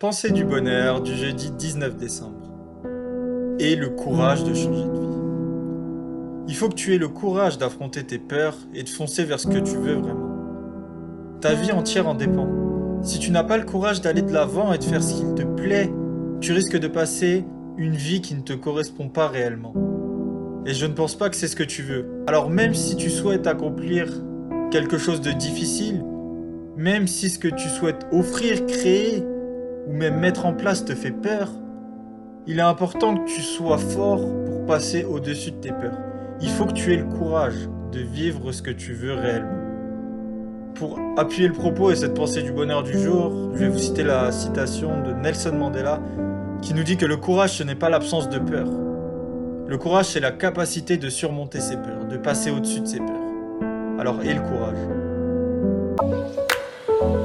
Pensée du bonheur du jeudi 19 décembre. Et le courage de changer de vie. Il faut que tu aies le courage d'affronter tes peurs et de foncer vers ce que tu veux vraiment. Ta vie entière en dépend. Si tu n'as pas le courage d'aller de l'avant et de faire ce qu'il te plaît, tu risques de passer une vie qui ne te correspond pas réellement. Et je ne pense pas que c'est ce que tu veux. Alors même si tu souhaites accomplir quelque chose de difficile, même si ce que tu souhaites offrir, créer, ou même mettre en place te fait peur, il est important que tu sois fort pour passer au-dessus de tes peurs. Il faut que tu aies le courage de vivre ce que tu veux réellement. Pour appuyer le propos et cette pensée du bonheur du jour, je vais vous citer la citation de Nelson Mandela qui nous dit que le courage ce n'est pas l'absence de peur. Le courage c'est la capacité de surmonter ses peurs, de passer au-dessus de ses peurs. Alors aie le courage?